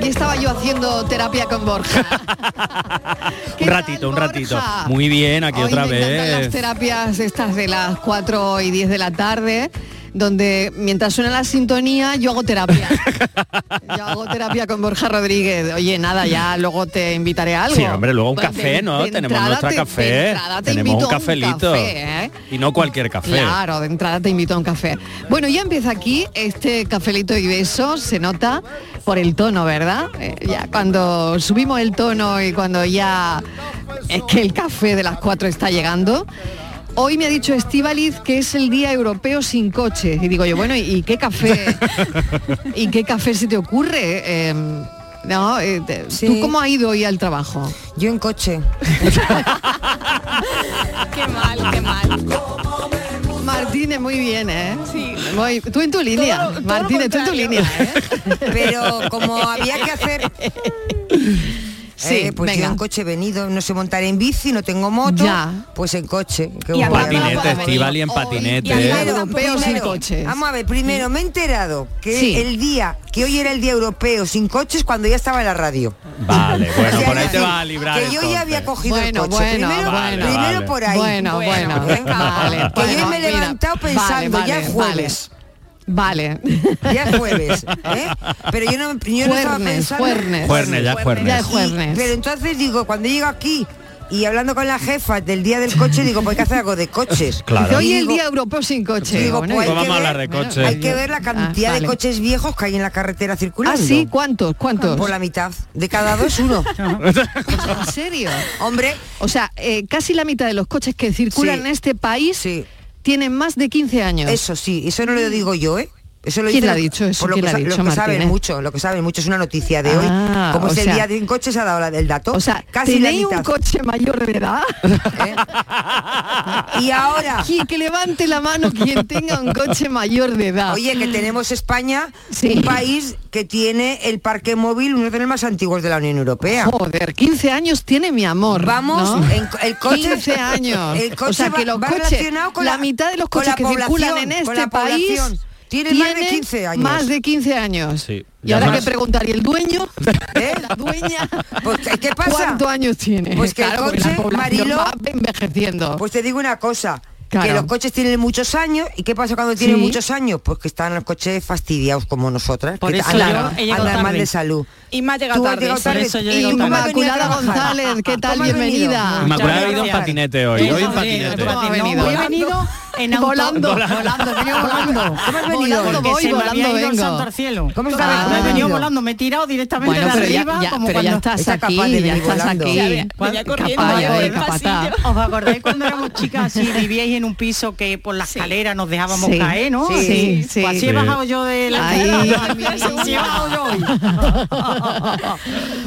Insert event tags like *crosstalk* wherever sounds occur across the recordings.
Aquí estaba yo haciendo terapia con Borja. *laughs* Un ratito, un ratito. Borja? Muy bien, aquí Hoy otra me vez. las terapias estas de las 4 y 10 de la tarde, donde mientras suena la sintonía yo hago terapia. *laughs* yo hago terapia con Borja Rodríguez. Oye, nada, ya luego te invitaré a algo. Sí, hombre, luego un café, de- ¿no? de Tenemos nuestra te- café. de entrada te Tenemos invito un cafelito. café, ¿eh? Y no cualquier café. Claro, de entrada te invito a un café. Bueno, ya empieza aquí este cafelito y besos, se nota por el tono, ¿verdad? Eh, ya cuando subimos el tono y cuando ya es que el café de las cuatro está llegando. Hoy me ha dicho Estíbaliz que es el día europeo sin coche. Y digo yo, bueno, ¿y qué café? *laughs* ¿Y qué café se te ocurre? Eh, no, eh, te- ¿tú cómo has ido hoy al trabajo? Yo en coche. *laughs* qué mal, qué mal. Martínez, muy bien, ¿eh? Sí. tú en tu línea. Martínez, tú en tu línea, ¿eh? Pero como había que hacer... *laughs* Sí, Eh, pues venga. yo en coche he venido, no sé montar en bici, no tengo moto, Ya. pues en coche. qué En guay. patinete, Estíbal, y en patinete. Europeo sin coches. Vamos a ver, primero me he enterado que Sí. el día, que hoy era el día europeo sin coches cuando ya estaba en la radio. Vale, *laughs* bueno, O sea, por ahí te vas a librar. Que yo ya había cogido Bueno, el coche. bueno, primero, bueno. primero Vale. por ahí. Bueno, bueno, vale. Que yo bueno, me he levantado pensando, Vale, ya jueves. Vale. Ya es jueves, ¿eh? Pero yo no, yo no estaba pensando... juernes. Juernes, ya es juernes. Ya es Y- juernes. pero entonces digo, cuando llego aquí y hablando con la jefa del día del coche, digo, pues hay que hacer algo de coches. *laughs* Claro. Hoy el día europeo sin coche. Digo, Bueno, pues y- hay que vamos a ver- hablar de coches. Hay que ver la cantidad Ah, vale. de coches viejos que hay en la carretera circulando. ¿Ah, sí? ¿Cuántos? ¿Cuántos? Por la mitad. De cada dos, uno. *laughs* ¿En serio? Hombre, O sea, eh, casi la mitad de los coches que circulan Sí. en este país sí. Tienen más de 15 años. Eso sí, eso no lo digo yo, ¿eh? Eso lo ¿Quién lo ha dicho eso? Por lo ¿Quién que, ha sa- dicho, lo que saben Martínez? mucho, lo que saben mucho es una noticia de hoy. Ah, Como es el sea- día de un coche, se ha dado la- el dato. O sea, casi ¿tenéis un coche mayor de edad? ¿eh? *laughs* Y ahora, Quien- que levante la mano quien tenga un coche mayor de edad. oye, que tenemos España, Sí. un país que tiene el parque móvil, uno de los más antiguos de la Unión Europea. Joder, 15 años tiene mi amor. Vamos, ¿no? en el coche 15 años. *laughs* El coche o sea, va- que los coches, relacionado con la, la- mitad de los coches la que circulan población, en este país Tienen más de 15 años. Más de 15 años. Sí. Y ahora que preguntar, ¿y el dueño? ¿Eh? *laughs* La dueña. Pues, ¿qué pasa? ¿Cuántos años tiene? Pues que el Claro, porque coche, Marilo, va envejeciendo. Pues te digo una cosa. Claro. Que los coches tienen muchos años y qué pasa cuando tienen Sí. muchos años pues que están los coches fastidiados como nosotras Por que eso andan, yo he andan mal tarde. de salud Y me ha llegado tarde. llegado tarde. eso yo he Y Inmaculada. González, ¿qué tal? Bienvenida. Inmaculada ha ido en patinete hoy. Hoy en patinete. ¿cómo ha no, venido? He venido en auto. Volando. Volando, he venido volando. ¿Cómo has venido? Volando Porque voy, se me volando había ido el vengo. santo al cielo. ¿Cómo está Ah. Me he venido? volando, me he tirado directamente Bueno, de arriba ya- como pero ya cuando... estás Está capaz de aquí, ya estás aquí. ¿Os acordáis cuando éramos *laughs* chicas así, vivíais en un piso que por la escalera nos dejábamos Sí. caer, ¿no? Sí, sí, sí. Pues así he bajado yo de la escalera. *laughs*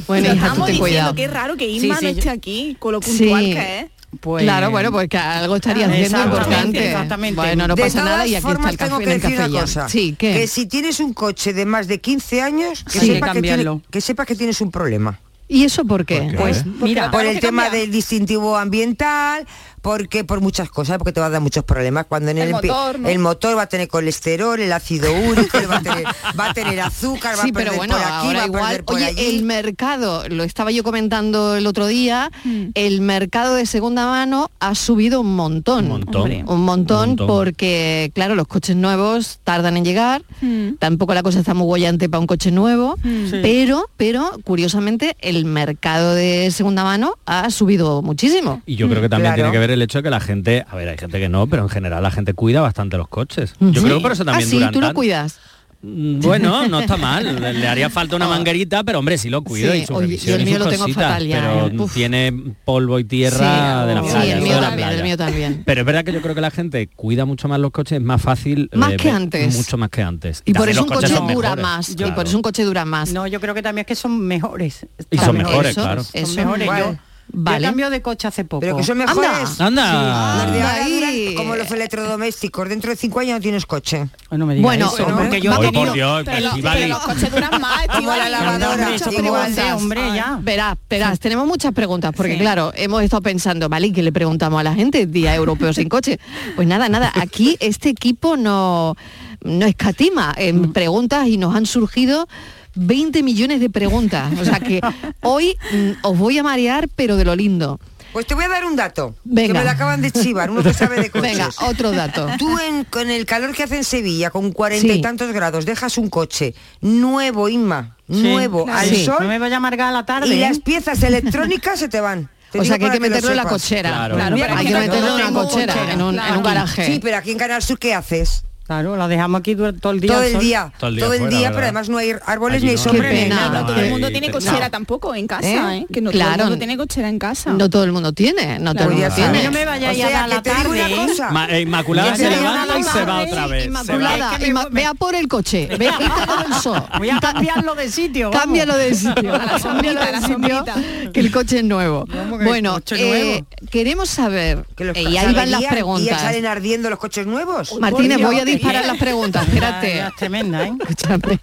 Bueno, hija, tú Estamos ten diciendo cuidado. que es raro que sí, no esté aquí con lo puntual que es. Pues Claro, bueno, pues que algo estaría haciendo Exactamente, importante. exactamente. Bueno, no de pasa nada y aquí está formas el tengo café que en el decir una cosa. Sí, ¿qué? Que si tienes un coche de más de 15 años, que, que sepas que, tiene- cambiarlo. que sepas que tienes un problema. ¿Y eso por qué? ¿Por qué? Pues mira, por el que tema del distintivo ambiental, porque por muchas cosas, porque te va a dar muchos problemas. Cuando en El el, motor, ¿no? el motor va a tener colesterol, el ácido úrico, va a tener, *laughs* va a tener azúcar, va Sí, a perder pero bueno, por aquí, va a igual, perder por oye, allí. el mercado, lo estaba yo comentando el otro día, Mm. el mercado de segunda mano ha subido un montón. Un montón. Hombre. Un montón, Un montón. porque, claro, los coches nuevos tardan en llegar, Mm. tampoco la cosa está muy bollante para un coche nuevo, Sí. pero, pero, curiosamente, el mercado de segunda mano ha subido muchísimo. Y yo creo que también Claro. tiene que ver el hecho de que la gente, a ver, hay gente que no, pero en general la gente cuida bastante los coches. Yo Sí. creo que por eso también ah, sí, duran tú lo tanto. cuidas. Mm, Bueno, no está mal. Le, haría falta una *laughs* Oh. manguerita, pero hombre, sí lo cuido Sí, y su oye, revisión yo el y mío sus lo tengo cositas, fatal ya, pero eh. Uf. tiene polvo y tierra Sí, de la sí, playa. el eso mío también, el mío también. Pero es verdad que yo creo que la gente cuida mucho más los coches, es más fácil. Más eh, que ver- antes. Mucho más que antes. Y por eso un coche dura mejores, más. Y claro. por eso un coche dura más. No, yo creo que también es que son mejores. Y son mejor. mejores, eso, claro. Son eso. mejores. Yo, Vale. yo cambio de coche hace poco. Pero que son Anda. mejores. Anda. De ahora duran como los electrodomésticos. Dentro de cinco años no tienes coche. No me digas Bueno, eso, bueno, porque yo he Ay, tenido- por Dios, Pero, los- Estivali. pero los coches duran más, Como la lavadora, Hombre, ya. Verás, verás, tenemos muchas preguntas, porque Sí. claro, hemos estado pensando, ¿vale? ¿Y qué le preguntamos a la gente? Día europeo sin coche. Pues nada, nada, aquí este equipo no, no escatima en preguntas y nos han surgido 20 millones de preguntas. O sea que *laughs* hoy mm, os voy a marear, pero de lo lindo. Pues te voy a dar un dato. Venga. Que me lo acaban de chivar, uno que sabe de *laughs* coches. Venga, otro dato. Tú en- con el calor que hace en Sevilla, con cuarenta Sí. y tantos grados, dejas un coche nuevo, Inma, Sí, nuevo, claro. al Sí. No sol, me vaya a amargar a la tarde. y ¿eh? las piezas electrónicas se te van. Te *laughs* O sea que hay que lo meterlo en la cochera. Claro. Claro, pero hay que meterlo en no una cochera, cochera, en un, en un garaje. Sí, pero aquí en Canal Sur, ¿qué haces? Claro, la dejamos aquí todo el día. todo el día, Todo el todo día el fuera, día, ¿verdad? pero además no hay árboles Allí ni hay no. sombra ni nada. No todo el mundo Ay, tiene pero- cochera no. tampoco en casa, ¿Eh? ¿eh? Que no todo Claro. el mundo tiene cochera en casa. No todo el mundo tiene, no todo el mundo Claro. A mí tiene. no me vaya O a sea, dar que la te digo tarde. una ¿eh? cosa. Ma- eh, Inmaculada Ya se levanta y se va otra vez. Inmaculada, Es que me- Inma- vea por el coche, *laughs* vea, vete por el sol. Voy a cambiarlo de sitio. vamos. Cámbialo de sitio, A la sombrita, cámbialo a de la sitio, sombrita. que el coche es nuevo. ¿Cómo que Bueno, eh, queremos saber, eh, y ahí van las saberían Y ya preguntas. salen ardiendo los coches nuevos. Martínez, voy a Dios, disparar las preguntas, espérate. es tremenda, ¿eh? Escúchame,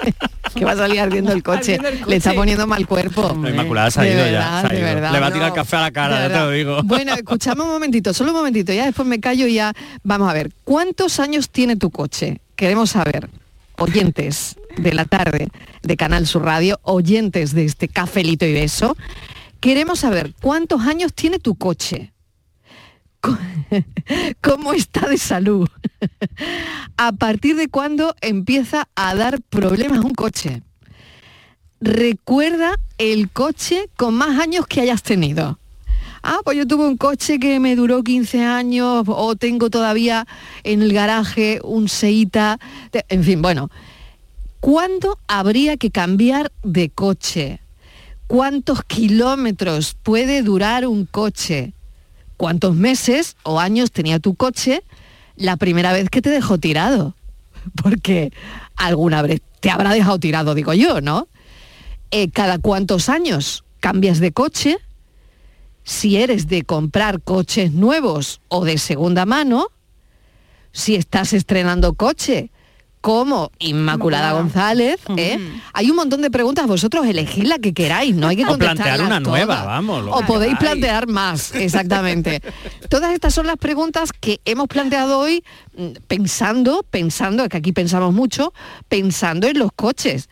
que va a salir ardiendo el coche. Ardiendo el Le está poniendo mal cuerpo. La Inmaculada ha De ido verdad, ya. de verdad. Le va a tirar No. café a la cara, ya te lo digo. Bueno, *laughs* escuchame un momentito, solo un momentito, ya después me callo y ya vamos a ver. ¿Cuántos años tiene tu coche? Queremos saber, oyentes de la tarde de Canal Sur Radio, oyentes de este cafelito y beso, queremos saber cuántos años tiene tu coche. Co- *laughs* ¿Cómo está de salud? ¿A partir de cuándo empieza a dar problemas un coche? recuerda el coche con más años que hayas tenido. Ah, pues yo tuve un coche que me duró 15 años o tengo todavía en el garaje un Seita. En fin, bueno, ¿cuándo habría que cambiar de coche? ¿Cuántos kilómetros puede durar un coche? ¿Cuántos meses o años tenía tu coche la primera vez que te dejó tirado? Porque alguna vez te habrá dejado tirado, digo yo, ¿no? Eh, cada cuántos años cambias de coche, si eres de comprar coches nuevos o de segunda mano, si estás estrenando coche, como Inmaculada González, ¿eh? hay un montón de preguntas, vosotros elegid la que queráis, no hay que O plantear una nueva, vamos, lo O que podéis queráis. plantear más, *laughs* exactamente. Todas estas son las preguntas que hemos planteado hoy mm, pensando, pensando, que aquí pensamos mucho, pensando en los coches.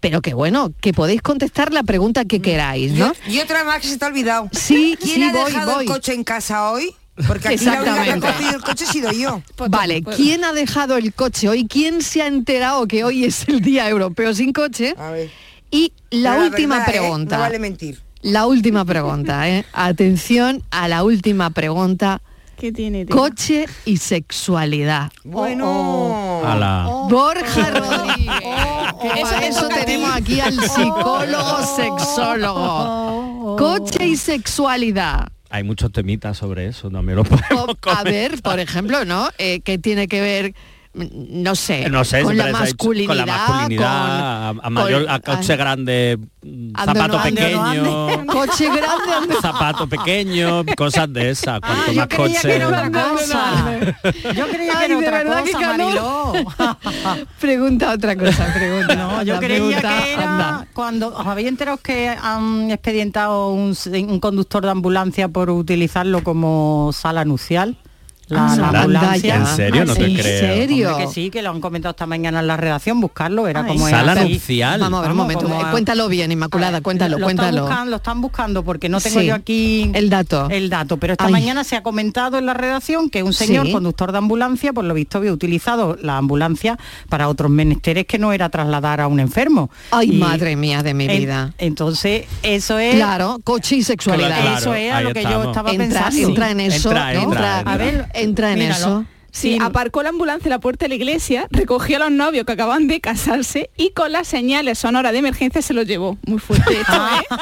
Pero que bueno, que podéis contestar la pregunta que queráis, ¿no? Y, y otra más que se te ha olvidado. Sí, ¿Quién sí, ha voy, dejado voy. el coche en casa hoy? Porque aquí la única que ha Exactamente. cogido el coche he sido yo. Vale, ¿quién ha dejado el coche hoy? ¿Quién se ha enterado que hoy es el Día Europeo sin coche? A ver. Y la Pero última verdad, ¿eh? pregunta. No vale mentir. La última pregunta, ¿eh? Atención a la última pregunta. ¿Qué tiene? tela? Coche y sexualidad. Bueno. Ala. Borja Rodríguez. que Eso para te eso tenemos aquí al psicólogo sexólogo. Coche y sexualidad. Hay muchos temitas sobre eso, también lo *laughs* podemos a ver, por ejemplo, ¿no? Eh, ¿Qué tiene que ver no sé, No sé, con, la con la masculinidad, con- a, a mayor, con- a coche grande, zapato no ando, no pequeño, *laughs* coche grande, zapato pequeño, cosas de esas. Cuanto Ah, yo más creía coche. que era otra cosa. Yo creía que era de otra cosa. Mariló. *laughs* pregunta otra cosa, pregunta. No, yo creía pregunta, que era anda. cuando os habéis enterado que han expedientado un, un conductor de ambulancia por utilizarlo como sala nupcial. La, Ah, la anda ambulancia. ya. ¿En serio? No te ¿En creo. serio? Hombre, que sí, que lo han comentado esta mañana en la redacción, buscarlo, era Ay. como Sala nupcial. Vamos a ver un momento. como eh, a- Cuéntalo bien, Inmaculada, cuéntalo, lo cuéntalo. Están buscando, lo están buscando porque no tengo Sí, yo aquí el dato. El dato, pero esta Ay. mañana se ha comentado en la redacción que un señor Sí. conductor de ambulancia, por lo visto había utilizado la ambulancia para otros menesteres que no era trasladar a un enfermo. Ay, Y madre mía de mi en- vida. entonces, eso es Claro, coche y sexualidad. Claro, eso era ahí lo que yo estaba entra, pensando. entra en eso, Entra, ¿no? entra, entra, A ver, entra en míralo. eso. Sí, aparcó la ambulancia en la puerta de la iglesia, recogió a los novios que acaban de casarse y con las señales sonoras de emergencia se los llevó. Muy fuerte esto, ¿eh? *laughs*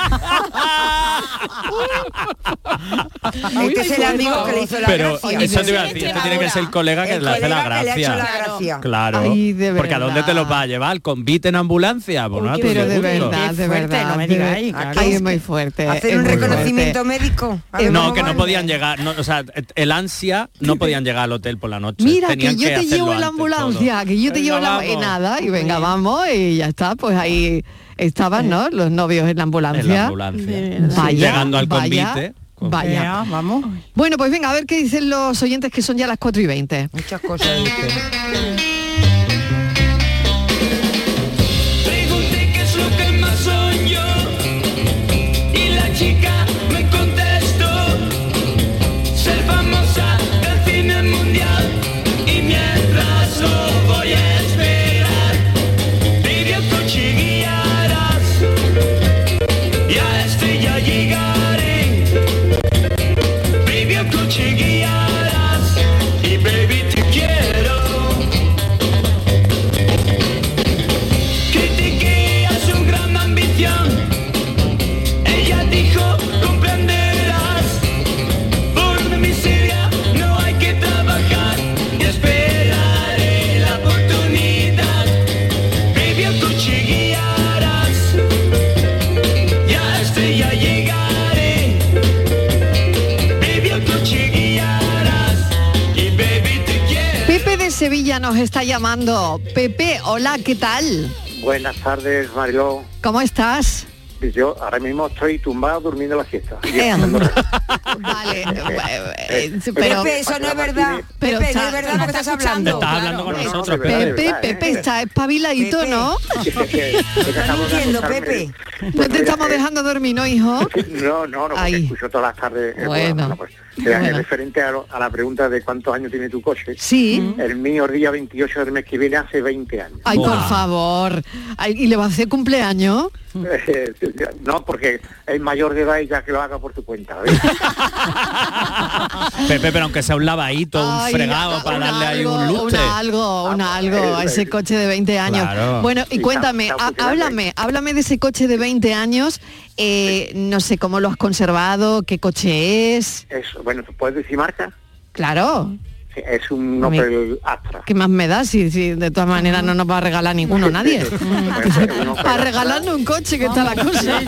Muy Este es el amigo que le hizo la Pero gracia. eso te iba a decir, tiene que ser el colega que El le hace la colega que le ha hecho gracia. la gracia. Claro. Ay, de Porque a dónde te los va a llevar, ¿Al convite en ambulancia. Pues Uy, Pero de verdad, de verdad. no me ver- claro. Ay, es muy fuerte. Hacer un reconocimiento fuerte. médico. No, que no podían llegar, no, o sea, el ansia no podían llegar al hotel por la noche. Mira, Tenían que yo te hacerlo llevo en la ambulancia, todo. que yo te Venga, llevo en la... Y nada, y venga, vamos, y ya está, pues ahí estaban, ¿no? Los novios en la ambulancia. En la ambulancia. Vaya, Llegando al vaya, convite. Vaya. Vea, vamos. Bueno, pues venga, a ver qué dicen los oyentes que son ya las 4 y 20. Muchas cosas. Sevilla nos está llamando. Pepe, hola, ¿qué tal? Buenas tardes, Mariló. ¿Cómo estás? Yo ahora mismo estoy tumbado durmiendo la siesta. Y *laughs* Eh, Vale, *laughs* eh, Eh, pero... Pepe, eso no es verdad. Pero Pepe, no está- es verdad lo que estás hablando. Estás hablando con No, no, nosotros, Pepe. Pepe, verdad, Pepe eh. está espabiladito, Pepe. ¿no? *laughs* Estás mintiendo. Pepe. No Pues te estamos dejando dormir, ¿no, hijo? No, no, no, porque Ay. escucho todas las tardes. el Bueno. programa, pues. Bueno. es referente a, lo- a la pregunta de cuántos años tiene tu coche. Sí. El mío día 28 del mes que viene hace 20 años. Ay, por favor. Ay, ¿Y le va a hacer cumpleaños? *laughs* No, porque es mayor de edad ya que lo haga por tu cuenta. *laughs* Pepe, pero aunque sea un lavadito, un fregado para darle ahí algo, un lustre. Una algo, una Vamos, algo a ese eh, coche de 20 años. Claro. Bueno, y Sí, cuéntame, háblame, háblame de ese coche de 20 años. eh, no sé cómo lo has conservado, qué coche es. Eso, bueno, ¿tú puedes decir marca? Claro, Es un Opel Astra. ¿qué más me da si, si de todas maneras no nos va a regalar ninguno *laughs* nadie? *laughs* Para regalarnos un coche que está la cosa.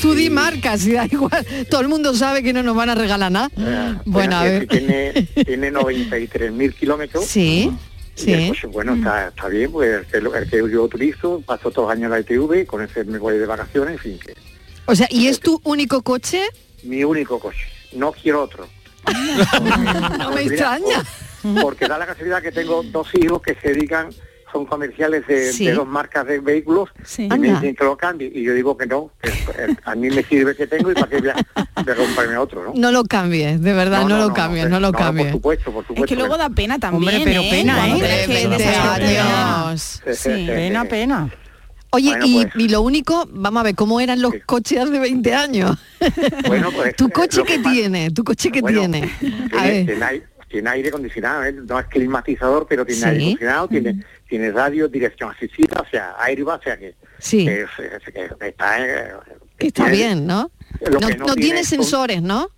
Tú di marca, si da igual. Todo el mundo sabe que no nos van a regalar nada. Eh, Bueno, a que ver. Tiene, *laughs* tiene 93.000 kilómetros. Sí, Y el sí. coche, bueno, está, está bien, pues el que, lo- el que yo utilizo, paso todos los años la ITV, con ese me voy de vacaciones, en fin, que O sea, ¿y es tu único coche? mi único coche. No quiero otro. *laughs* No me extraña. Porque da la casualidad que tengo dos hijos que se dedican, son comerciales de, Sí. de dos marcas de vehículos Sí. y me dicen que lo cambie. Y yo digo que no, que eh, a mí me sirve que tengo y para qué voy a, *laughs* a comprarme otro, ¿no? No lo cambies, de verdad, no, lo cambies, no, lo Por cambies. supuesto, por supuesto. Es que luego da pena también, Hombre, pero ¿eh? pena, ¿eh? ves que 20 desastre. años. Sí. Pena, pena. Oye, Bueno, y, pues. y lo único, vamos a ver, ¿cómo eran los coches hace 20 años? *laughs* Bueno, pues, ¿Tu eh, coche que tiene? ¿Tu coche Bueno, tiene? *laughs* A Tiene, ver. aire, tiene aire acondicionado, ¿eh? no es climatizador, pero tiene Sí. aire acondicionado, tiene, tiene radio, dirección asistida, o sea, aire va, o sea que, Sí. que, que está, eh, Está bien, ¿no? No, que no no tiene sensores, ¿no?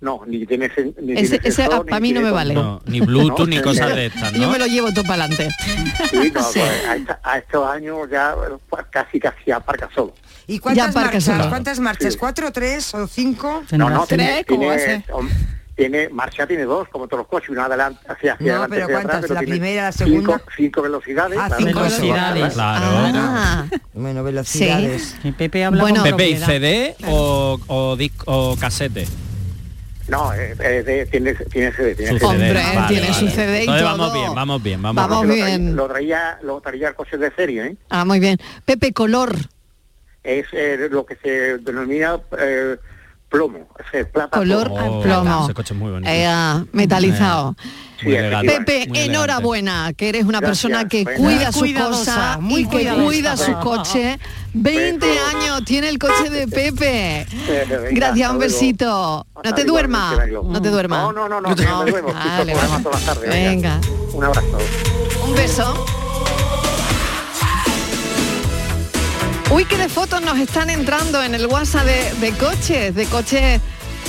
No, ni tiene sen- ni Ese, tiene ese sensor, para ni mí no me vale. No, ni Bluetooth ni cosas de estas, Yo ¿no? me lo llevo todo para adelante. Sí, no, *laughs* Sí. pues, a, esta- a estos años ya pues, casi casi aparca solo. ¿Y cuántas Ya marchas? solo. ¿Cuántas marchas? Sí. ¿Cuatro, tres o cinco? No, no, Tres, tiene, ¿cómo va a tiene, marcha tiene dos, como todos los coches, una adelante, hacia, hacia No, adelante, pero hacia ¿cuántas? atrás, pero ¿La primera, la segunda? Cinco, cinco velocidades. Ah, cinco velocidades. avanzar. Claro. Ah, Bueno, velocidades. Y Pepe habla Bueno. con Pepe, ¿y. CD o, o, disc- o casete? No, eh, eh, tiene, tiene CD, tiene Su CD. Hombre, Vale, tiene vale. su CD y Entonces todo. vamos bien, vamos bien, vamos, Vamos Porque lo traía- bien. Lo traía, lo traía el coche de serie, ¿eh? ah, muy bien. Pepe, color. Es eh, lo que se denomina eh, plomo, plata. Color plomo. Oh, plomo. ese coche es muy bonito. Eh, ah, metalizado. Muy elegante, Pepe, muy enhorabuena, que eres una Gracias, persona que buena. cuida su Cuidadosa, cosa muy y que cuidadosa. cuida su coche. 20 Beso. años tiene el coche de *laughs* Pepe. Venga, Gracias, un besito. No te duermas. No te duermas. No, no, no, no, que no me duermo. Escucho Vale, Venga, Un abrazo. un beso. Uy, qué de fotos nos están entrando en el WhatsApp de, de coches, de coches.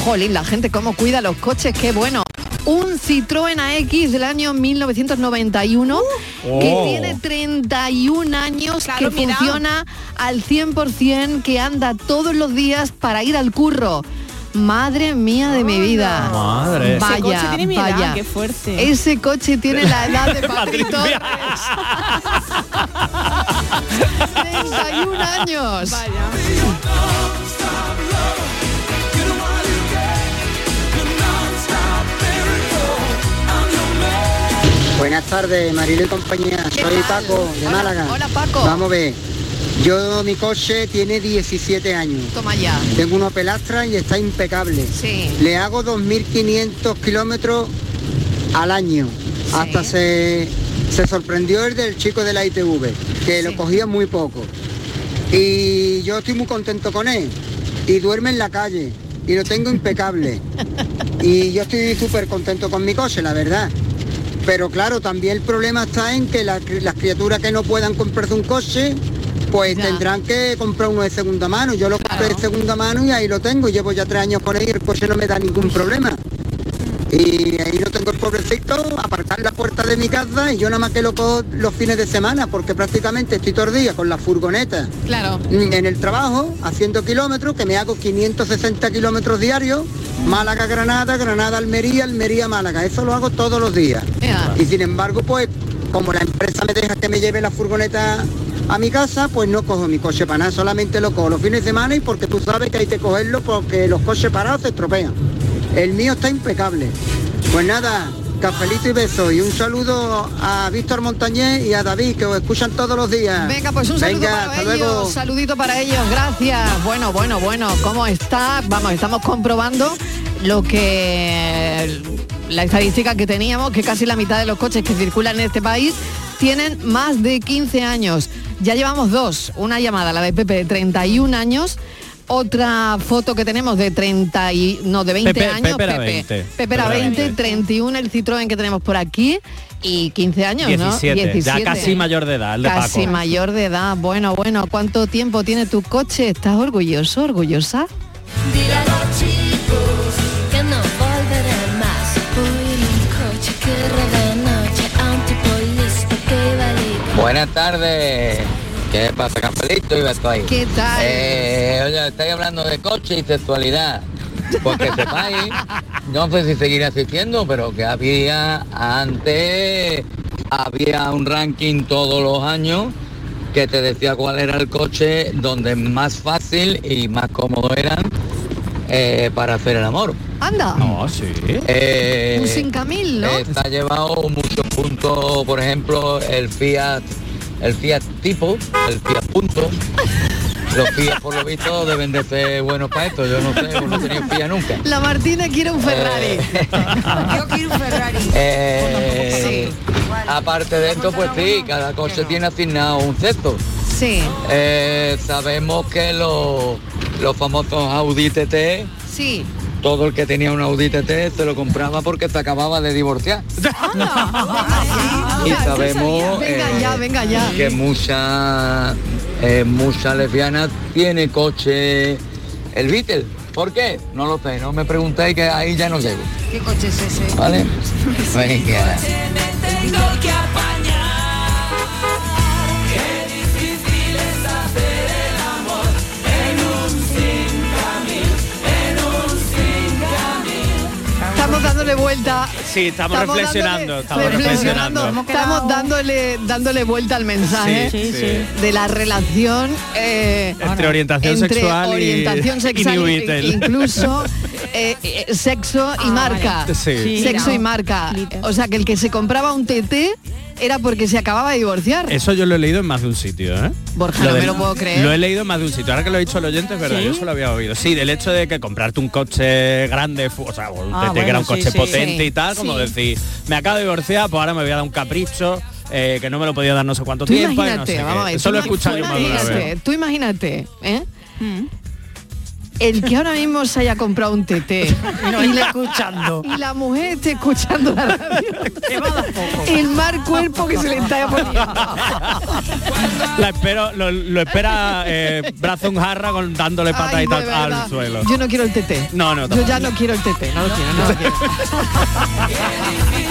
Jolín, la gente cómo cuida los coches, qué bueno. Un Citroën AX del año 1991 que Oh. tiene 31 años, Claro, que mira. funciona al 100%, que anda todos los días para ir al curro. Madre mía de mi vida. Madre. Vaya, Ese coche tiene mi edad, vaya. qué fuerte. Ese coche tiene la edad de *laughs* Patrick. Torres. *laughs* 31 años. Buenas tardes, Marilo y compañía. ¿Qué Soy tal? Paco, de Hola, Málaga. hola, Paco. Vamos a ver. Yo, mi coche tiene 17 años. Toma ya. Tengo una pelastra y está impecable. Sí. Le hago 2.500 kilómetros al año. Hasta se, se sorprendió el del chico de la ITV, que lo cogía muy poco. Y yo estoy muy contento con él. Y duerme en la calle. Y lo tengo impecable. *laughs* y yo estoy súper contento con mi coche, la verdad. Pero claro, también el problema está en que la- las criaturas que no puedan comprarse un coche, pues Ya. tendrán que comprar uno de segunda mano. Yo lo compré de segunda mano y ahí lo tengo. Llevo ya tres años con él y el coche no me da ningún problema. Y ahí lo tengo el pobrecito, aparcar la puerta de mi casa y yo nada más que lo cojo los fines de semana, porque prácticamente estoy todo el día con la furgoneta Claro. en el trabajo, haciendo kilómetros, que me hago 560 kilómetros diarios, Málaga, Granada, Granada, Almería, Almería, Málaga. Eso lo hago todos los días. Y sin embargo, pues, como la empresa me deja que me lleve la furgoneta a mi casa, pues no cojo mi coche para nada, solamente lo cojo los fines de semana y porque tú sabes que hay que cogerlo porque los coches parados se estropean. El mío está impecable. Pues nada, cafelito y beso y un saludo a Víctor Montañés y a David que os escuchan todos los días. Venga, pues un saludo Venga, para hasta ellos, luego. saludito para ellos, gracias. Bueno, bueno, bueno, ¿cómo está? Vamos, estamos comprobando lo que la estadística que teníamos, que casi la mitad de los coches que circulan en este país tienen más de 15 años. Ya llevamos dos, una llamada, la de Pepe de 31 años. Otra foto que tenemos de 30 y no de 20 Pepe- años, Pepe era Pepe. 20. Pepe era Pepe era 20, 20. 31 el Citroën que tenemos por aquí y 15 años, 17, ¿no? ya casi mayor de edad, el de Casi Paco. mayor de edad. Bueno, bueno, ¿cuánto tiempo tiene tu coche? ¿Estás orgulloso, orgullosa? Dile a los chicos que no volveré más. Voy en un coche que noche que. Buenas tardes. ¿Qué pasa, Campelito? Y Beto ahí. ¿Qué tal? Eh, oye, estáis hablando de coche y sexualidad. Porque *laughs* sepáis, no sé si seguirá existiendo, pero que había antes, había un ranking todos los años que te decía cuál era el coche donde más fácil y más cómodo eran eh, para hacer el amor. Anda. No, sí. Eh, Un 5000, ¿no? Está llevado muchos puntos, por ejemplo, el Fiat, el Fiat tipo, el Fiat punto. Los Fiat por lo visto deben de ser buenos para esto, yo no sé, no he tenido Fiat nunca. La Martina quiere un Ferrari. *laughs* Yo quiero un Ferrari. *laughs* Eh, Aparte de esto, pues sí, cada coche tiene asignado un sexto. Sí, Eh, sabemos que los, los famosos Audi TT, sí. Todo el que tenía un Audi TT se lo compraba porque se acababa de divorciar. *laughs* y sabemos. Venga eh, ya, venga ya. que muchas eh, muchas lesbianas tiene coche el Beetle. ¿Por qué? No lo sé, no me preguntéis que ahí ya no llego. ¿Qué coche es ese? ¿Vale? *laughs* Venga. Dándole vuelta. Sí, estamos, reflexionando, dándole- estamos reflexionando. Estamos dándole, dándole vuelta al mensaje Sí, sí, sí. de la relación eh, Entre orientación entre sexual orientación y sexual e- incluso *laughs* eh, eh, sexo y marca. vale. Sí. Sí, Sexo no. y marca. O sea que el que se compraba un TT era porque se acababa de divorciar. Eso yo lo he leído en más de un sitio, ¿eh? Borja, no de- me lo puedo creer. Lo he leído en más de un sitio. Ahora que lo he dicho el oyente, es verdad, ¿Sí? yo se lo había oído. Sí, del hecho de que comprarte un coche grande, o sea, Ah, era un sí, coche sí. potente Sí, y tal, como sí. decir, me acabo de divorciar, pues ahora me voy a dar un capricho, eh, que no me lo podía dar no sé cuánto Tú tiempo. y no imagínate, sé vamos a ver. Eso tú lo he escuchado yo más de una imagínate, vez. Tú imagínate, ¿eh? El que ahora mismo se haya comprado un TT *laughs* Y no esté escuchando. y la mujer esté escuchando la radio. El mal cuerpo que se le está poniendo. La espero, lo, lo espera eh, brazo en jarra con dándole pataditas al suelo. Yo no quiero el TT. No, no, Yo ya no quiero el TT, no lo quiero, no lo quiero. *laughs*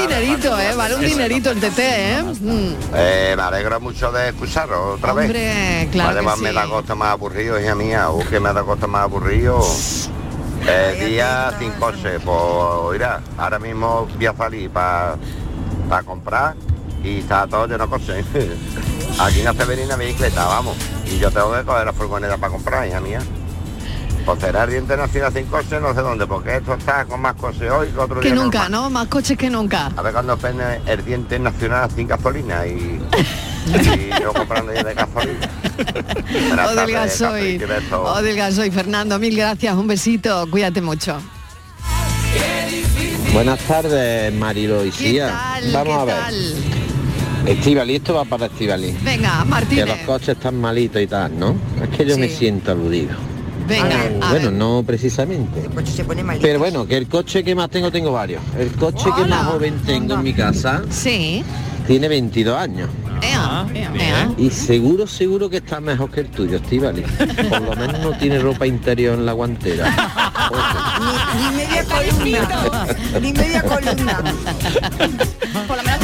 dinerito, ¿eh? Vale un dinerito el TT, ¿eh? Mm. Eh, me alegro mucho de escucharos otra vez. Hombre, claro que me da costa más aburrido, hija mía. Uh, que me da costa más aburrido. Eh, día sin coche, pues mira, ahora mismo voy a salir para comprar y está todo lleno de coches. *laughs* Aquí no se ve ni una bicicleta, vamos. Y yo tengo que coger la furgoneta para comprar, hija mía. Pues será el Día Internacional sin coche, no sé dónde, porque esto está con más coches hoy que otro Que día nunca, normal. ¿no? Más coches que nunca. A ver cuando pende el Día Internacional sin gasolina y, *laughs* y yo comprando ya de gasolina. O del gasoil. O del gasoil. Fernando, mil gracias. Un besito. Cuídate mucho. Buenas tardes, Marilo y Sia. Vamos ¿Qué a ver. tal? Estivali, esto va para Estivali. Venga, Que Martínez. los coches están malitos y tal, ¿no? Es que yo me siento aludido. Venga, a bueno, ver. no precisamente. se pone. Pero bueno, que el coche que más tengo, tengo varios. El coche que más joven tengo en mi casa Sí. tiene 22 años. Ea, ea, ea. Y seguro, seguro que está mejor que el tuyo, Estivali. Por lo menos no tiene ropa interior en la guantera. Ni media columna. Ni media columna.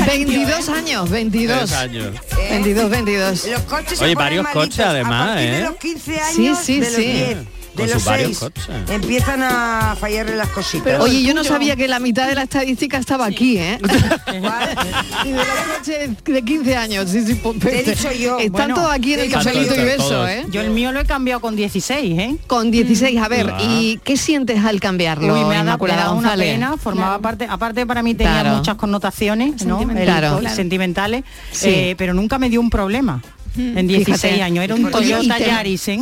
22 años, 22. 22 años. 22, 22. Los coches Oye, varios malitos coches además, a ¿eh? de los 15 años, Sí, sí, de los sí. 10, de los sus varios 6, coches. empiezan a fallarle las cositas. Oye, yo no sabía que la mitad de la estadística estaba aquí, ¿eh? *laughs* y de los coches de 15 años, sí, sí, pues, Te he dicho yo. Están Bueno, todos aquí en el cafelito. ¿eh? Yo el mío lo he cambiado con 16, ¿eh? Con 16, a ver, Ah. ¿y qué sientes al cambiarlo, Uy, me ha, dado, una pena, formaba parte, aparte para mí tenía Claro. muchas connotaciones, ¿no? Sentimentales. El- Claro. sentimentales, Sí. eh, pero nunca me dio un problema. En 16 Fíjate. años, era un Toyota te- Yaris, ¿eh?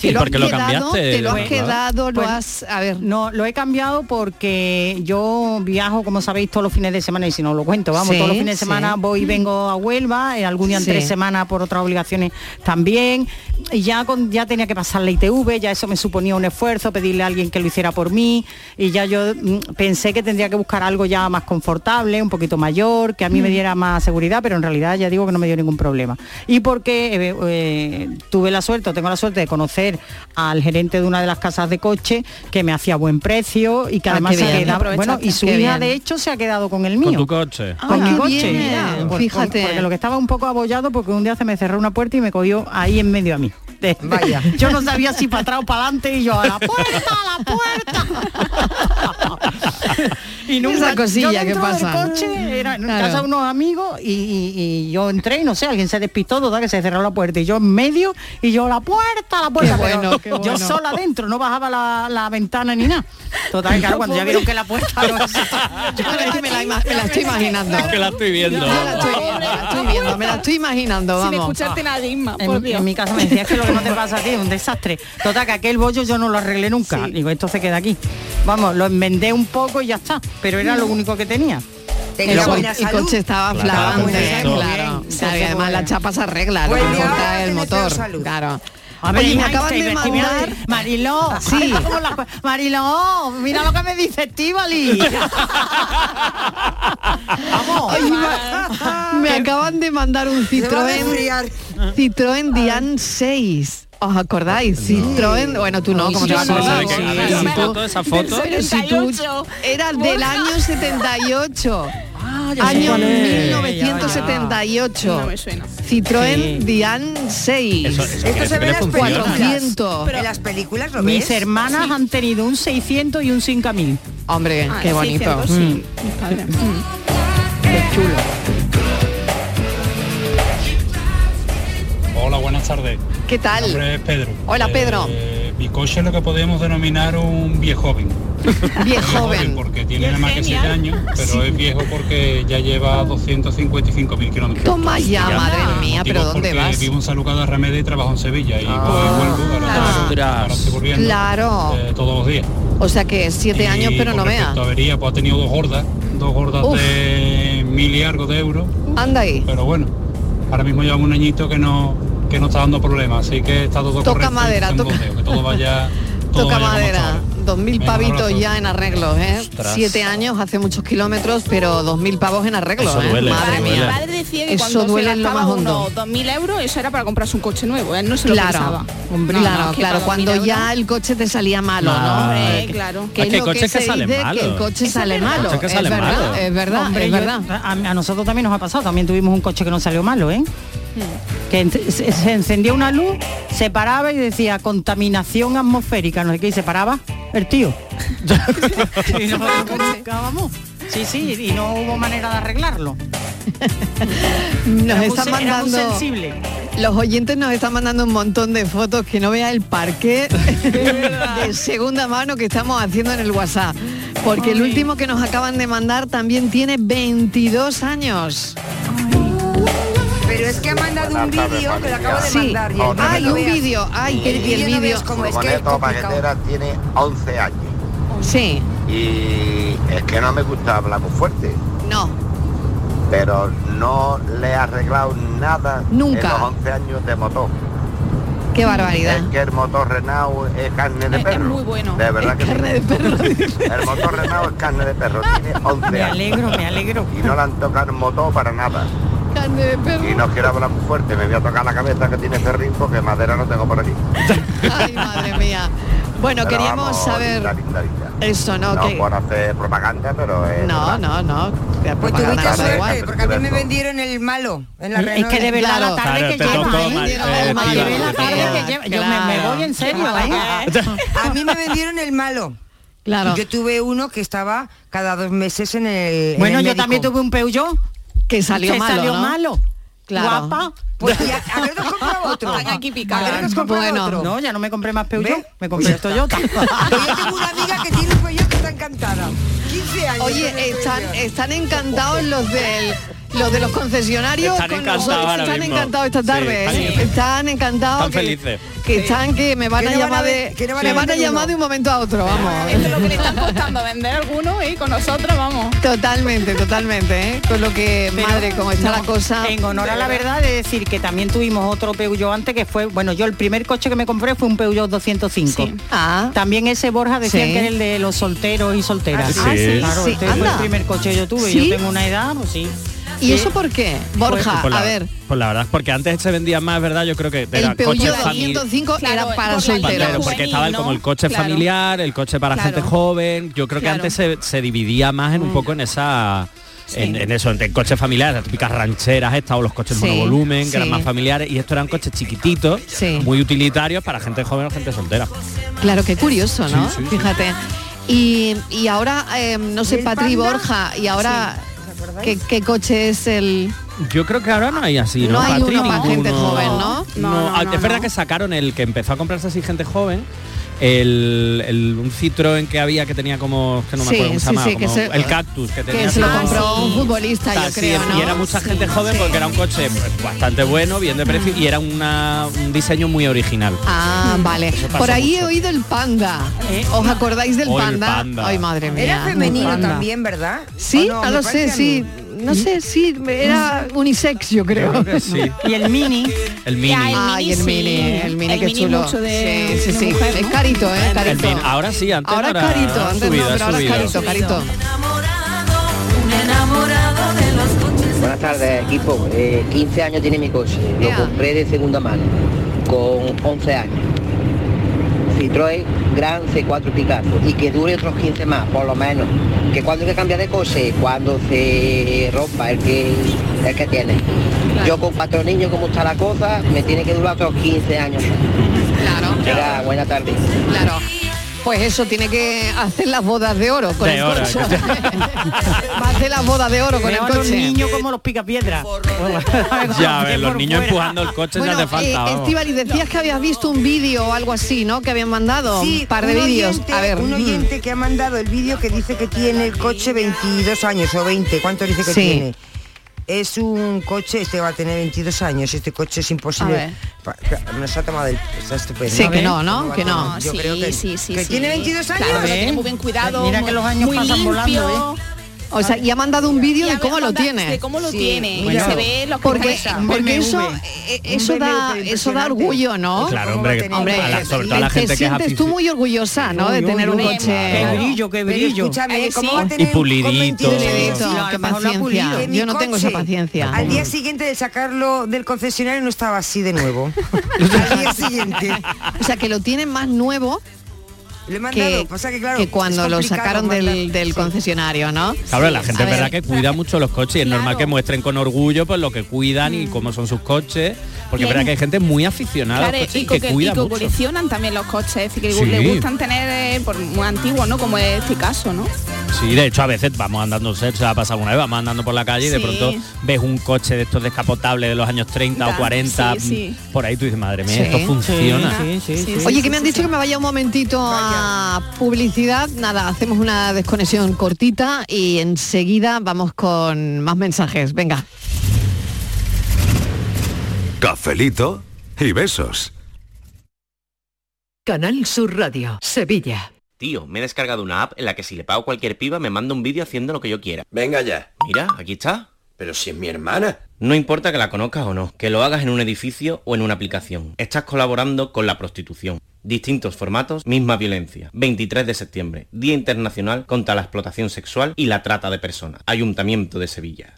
¿Te lo has porque lo quedado? cambiaste, ¿Te lo has quedado? ¿Lo Pues, has...? A ver, No, lo he cambiado porque yo viajo, como sabéis, todos los fines de semana y si no lo cuento, vamos, Sí, todos los fines de sí. semana voy y vengo a Huelva, eh, algún día en Sí. tres semanas por otras obligaciones también. Y ya con, ya tenía que pasar la ITV, ya eso me suponía un esfuerzo, pedirle a alguien que lo hiciera por mí. Y ya yo mm, pensé que tendría que buscar algo ya más confortable, un poquito mayor, que a mí me diera más seguridad, pero en realidad ya digo que no me dio ningún problema. Y porque eh, eh, tuve la suerte, o tengo la suerte de conocer al gerente de una de las casas de coche que me hacía buen precio y que Ah, además qué se bien. quedaba, bueno, y su hija bien. de hecho se ha quedado con el mío. Con tu coche. Con Ah, mi coche, bien, por- fíjate. porque lo que estaba un poco abollado porque un día se me cerró una puerta y me cogió ahí en medio a mí. De- Vaya. *laughs* Yo no sabía si para atrás o para adelante y yo a la puerta, a la puerta. *laughs* y Esa cosilla yo que pasa. coche, era en Claro. casa de unos amigos y, y- y yo entré y no sé, alguien se despistó, total, que se cerró la puerta y yo en medio y yo la puerta, la puerta. Qué pero bueno, qué Yo bueno. sola adentro, no bajaba la, la ventana ni nada. Total, claro, cuando ya vieron que la puerta no *laughs* yo me la, me estoy imaginando. Es que la estoy viendo. Yo la estoy viendo, me la estoy viendo, me la estoy imaginando, Sin vamos. escucharte nada, Isma, por En, Dios. en mi casa me decía "Es que lo que no te *laughs* pasa a ti es un desastre. Total, que aquel bollo yo no lo arreglé nunca. Digo, esto se queda aquí. Vamos, lo enmendé un poco y ya está. Pero era lo único que tenía. Tenía El, co- el coche estaba flamante, claro. Además la chapa se arregla, lo Pues importa el motor. salud. Claro. A ver, Oye, me acaban de mandar... Mariló, Sí. la- Mariló, mira lo que me dice Estivali. *laughs* Vamos. Oye, me, me acaban de mandar un Citroën. Citroën Dian 6. ¿Os acordáis? Citroën, bueno, tú no, como te vas a Esa acordar. de que- a ver, esa foto. Pero si tú era del año 78. ya sé año cuál es. 1978. No me suena. Citroën Sí. Dian 6. Eso- eso Esto se ve en las películas. 400. En las películas lo Mis ves. hermanas han tenido un 600 y un 5000. Hombre, Ah, qué bonito. 600, sí. Mis padres. Mm. Qué chulo. Hola, buenas tardes. ¿Qué tal? Mi nombre es Pedro. Hola, Pedro. Eh, mi coche es lo que podemos denominar un viejo joven. *laughs* Viejo joven. Porque tiene nada más que 7 años, pero es viejo porque ya lleva 255 mil kilómetros. Toma ya, madre mía, pero ¿dónde vas? Vivo en San Lucas de Remedio y trabajo en Sevilla. Y y vuelvo, ahora estoy volviendo, Claro. eh, todos los días. O sea que siete Y años, pero no vea. avería, pues ha tenido dos gordas, dos gordas Uf. de mil y algo de euros. Anda ahí. Pero bueno, ahora mismo llevamos un añito que no que no está dando problemas, así que está todo Toca correcto madera, toca- boteo, que todo vaya *laughs* todo Toca vaya como madera. hasta ahora. Dos mil Venga, un pavitos abrazo. ya en arreglos, ¿eh? Ostras. Siete años, hace muchos kilómetros, pero dos mil pavos en arreglos, Eso ¿eh? duele, Madre eso mía. duele. Mi padre decía que Eso cuando duele se en lo más hondo. unos 2.000 euros, eso era para comprarse un coche nuevo. Él no se lo Claro, pensaba. Hombre, No, claro, no, es claro. Cuando 2.000 ya euros- el coche te salía malo, No, ¿no? Hombre, Eh, claro. Que Es es que coches que se salen dice que el coche Eso sale es verdad. malo. Que Es verdad, es verdad, Hombre, es yo- verdad. a, a nosotros también nos ha pasado, también tuvimos un coche que nos salió malo, ¿eh? Que se, encendía una luz, se paraba y decía contaminación atmosférica, no sé qué, y se paraba el tío. *laughs* y buscábamos. Sí, sí, y no hubo manera de arreglarlo. *laughs* Nos están mandando... sensible. Los oyentes nos están mandando un montón de fotos que no vea el parque *laughs* de segunda mano que estamos haciendo en el WhatsApp. Porque el último que nos acaban de mandar también tiene 22 años. Pero es que ha mandado un Buenas vídeo que lo acabo de Sí. mandar. y el que Hay lo un vídeo, ay, que El y el vídeo no es que es paquetera tiene 11 años. Sí, Y es que no me gusta hablar muy fuerte, no, pero no le he arreglado nada Nunca. en los 11 años de motor. qué barbaridad. Es que el motor Renault es carne de Es- es perro. muy bueno. De verdad que sí. Carne de perro. *laughs* El motor Renault es carne de perro, tiene 11 *laughs* Me años. alegro, me alegro. Y no le han tocado el motor para nada. Carne de perro. Y no quiero hablar muy fuerte, me voy a tocar la cabeza que tiene ferrín porque madera no tengo por aquí. Ay, madre mía. Bueno, Pero queríamos vamos, saber linda, linda, linda. eso, ¿no? No que... por hacer propaganda, pero es No, verdad. no, no. Pues tuviste da Nada, igual. suerte, porque a mí me vendieron el malo en la Es que de verdad Claro. la tarde Claro, que lleva, ¿eh? eh, la tarde que lleva. Yo me, voy en serio, ¿eh? A mí me vendieron el malo. Claro. Yo tuve uno que estaba cada dos meses en el. en Bueno, el yo médico. también tuve un Peugeot Que salió que malo, salió ¿no? malo. Claro. Guapa. Pues ya, habernos comprado *laughs* otro. Están aquí picadas. Habernos comprado Bueno, otro. No, ya no me compré más Peugeot, me compré Toyota. Pues *laughs* *laughs* yo tengo una amiga que tiene un Peugeot que está encantada. 15 años. Oye, están, están encantados los del los de los concesionarios Están con encantados nosotros. ahora Están encantados esta Sí, tarde. están- ¿eh? Están encantados. Están que, felices. Que están que me van Que a no van a llamar ver- de que no van a me van a llamar uno. de un momento a otro, vamos. Esto es lo que le están costando vender algunos y con nosotros vamos. Totalmente, totalmente, ¿eh? Con lo que, Pero madre, como está no, la cosa. En honor a la verdad de decir que también tuvimos otro Peugeot antes que fue, bueno, yo el primer coche que me compré fue un Peugeot 205. Sí. Ah, También ese Borja decía Sí. que era el de los solteros y solteras. Ah, sí. Claro, Sí, este fue el primer coche que yo tuve. ¿Sí? Yo tengo una edad, pues sí. ¿Y Sí. eso por qué? Borja, Pues la, a ver, Pues la verdad es porque antes se vendía más, ¿verdad? Yo creo que era el Peugeot coches famili- 205 Claro, era para solteros. Porque estaba el- como el coche Claro. familiar, el coche para Claro. gente joven. Yo creo que Claro. antes se, se dividía más en un poco en esa. En, en eso, entre coches familiares, las típicas rancheras estas o los coches Sí, monovolumen, que eran más familiares, y estos eran coches chiquititos, Sí. muy utilitarios para gente joven o gente soltera. Claro, qué curioso, ¿no? Sí, sí, sí. Fíjate. Y, y ahora, eh, no sé, ¿Y el Patri? Borja, y ahora. ¿Qué, qué coche es el...? Yo creo que ahora no hay así, No ¿no? hay Patri? uno para gente joven, ¿no? No, No, no, ah, no, es verdad no. que sacaron el que empezó a comprarse así gente joven. El, el- un Citroën que había que tenía como que no me Sí, acuerdo cómo se sí, llamaba, sí, que como se- el cactus que tenía Que se lo compró un futbolista, yo creo, ¿no? Y era mucha gente joven Sí. porque era un coche pues, bastante bueno, bien de precio y era una, un diseño muy original. Ah, vale. Por ahí he oído el panda. ¿Os acordáis del Oh, el panda? panda. Ay, madre mía. Era femenino Panda. también, ¿verdad? Sí, ¿O no, lo sé, sí. No sé, sí, era unisex, yo creo. Yo creo que sí. Y el Mini, El mini. El Ay, el mini, sí. el mini, El mini chulo. mucho de- sí, sí, sí. mujer, Es ¿no? carito, ¿eh? El Carito. mini. Ahora sí, antes Ahora no es era- carito, antes subido, no, pero ahora es subido. carito, carito. Un enamorado de los coches. Buenas tardes, equipo. Eh, 15 años tiene mi coche. Lo compré de segunda mano, con 11 años. Citroën Gran C4 Picasso y que dure otros 15 más, por lo menos. Que cuando hay que cambiar de coche, cuando se rompa el que, el que tiene. Yo con cuatro niños, como está la cosa, me tiene que durar otros 15 años. Claro. Buena tarde. Claro. Pues eso tiene que hacer las bodas de oro con De el oro, coche. *laughs* Va a hacer las bodas de oro con el a los coche. niños como los picapiedras. *laughs* Ya ves, los niños empujando el coche Bueno, hace falta. eh. Estíbaliz, decías que habías visto un vídeo o algo así, ¿no? Que habían mandado Sí, un par de un vídeos. oyente- A ver, un mm. oyente que ha mandado el vídeo que dice que tiene el coche 22 años o 20. ¿Cuánto dice que Sí. tiene? Es un coche, este va a tener 22 años, este coche es imposible. Nos ha tomado el... Está estupendo. Sí, que no, ¿no? Que no. Yo sí, creo que, sí, sí, que sí. tiene 22 años. Claro, lo tiene muy bien cuidado. Mira que los años pasan volando, O sea, y ha mandado un vídeo de a cómo lo tiene. De cómo lo Sí, tiene. se ve los Porque, porque eso, eh, eso Un da, eso da orgullo, ¿no? Claro, ¿Cómo hombre? Hombre, a la- sobre todo a la te que sientes tú muy orgullosa, ¿no? De tener un coche. Qué Claro. brillo, qué brillo. escúchame, ¿cómo sí. va a tener Y pulidito. 22 años? Pulidito, Sí, a qué lo mejor no paciencia. Yo no tengo esa paciencia. Al día siguiente de sacarlo del concesionario no estaba así de nuevo. *laughs* al día siguiente. O sea, que lo tienen más nuevo Le he mandado, que, pasa que claro, que cuando lo sacaron del, mandar- del sí. concesionario, ¿no? Claro, la gente es verdad ver. que cuida mucho los coches y es normal que muestren con orgullo pues lo que cuidan y cómo son sus coches, porque es verdad que hay gente muy aficionada Claro, a los coches y, y que que, y cuida que mucho. coleccionan también los coches, es decir, que Sí. les gustan tener eh, por muy antiguos, ¿no? Como es este caso, ¿no? Sí, de hecho a veces vamos andando, se ha pasado una vez, vamos andando por la calle y de pronto ves un coche de estos descapotables de los años 30 o Da, 40 sí, sí. mm, por ahí tú dices, madre mía, Sí. esto funciona. Sí, sí, sí. Oye, que me han dicho que me vaya un momentito a publicidad. Nada, hacemos una desconexión cortita y enseguida vamos con más mensajes. Venga. Cafelito y besos. Canal Sur Radio, Sevilla. Tío, me he descargado una app en la que si le pago cualquier piba me manda un vídeo haciendo lo que yo quiera. Venga ya. Mira, aquí está. Pero si es mi hermana. No importa que la conozcas o no, que lo hagas en un edificio o en una aplicación. Estás colaborando con la prostitución. Distintos formatos, misma violencia. 23 de septiembre, Día Internacional contra la Explotación Sexual y la Trata de Personas. Ayuntamiento de Sevilla.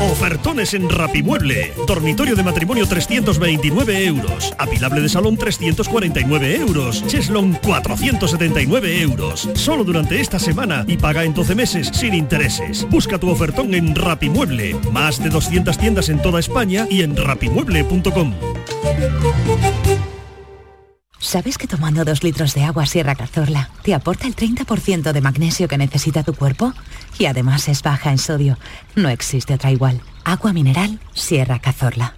Ofertones en Rapimueble. Dormitorio de matrimonio 329 euros. Apilable de salón 349 euros. Cheslon 479 euros. Solo durante esta semana y paga en 12 meses sin intereses. Busca tu ofertón en Rapimueble. Más de 200 tiendas en toda España y en rapimueble.com. ¿Sabes que tomando dos litros de agua Sierra Cazorla te aporta el 30% de magnesio que necesita tu cuerpo? Y además es baja en sodio. No existe otra igual. Agua mineral Sierra Cazorla.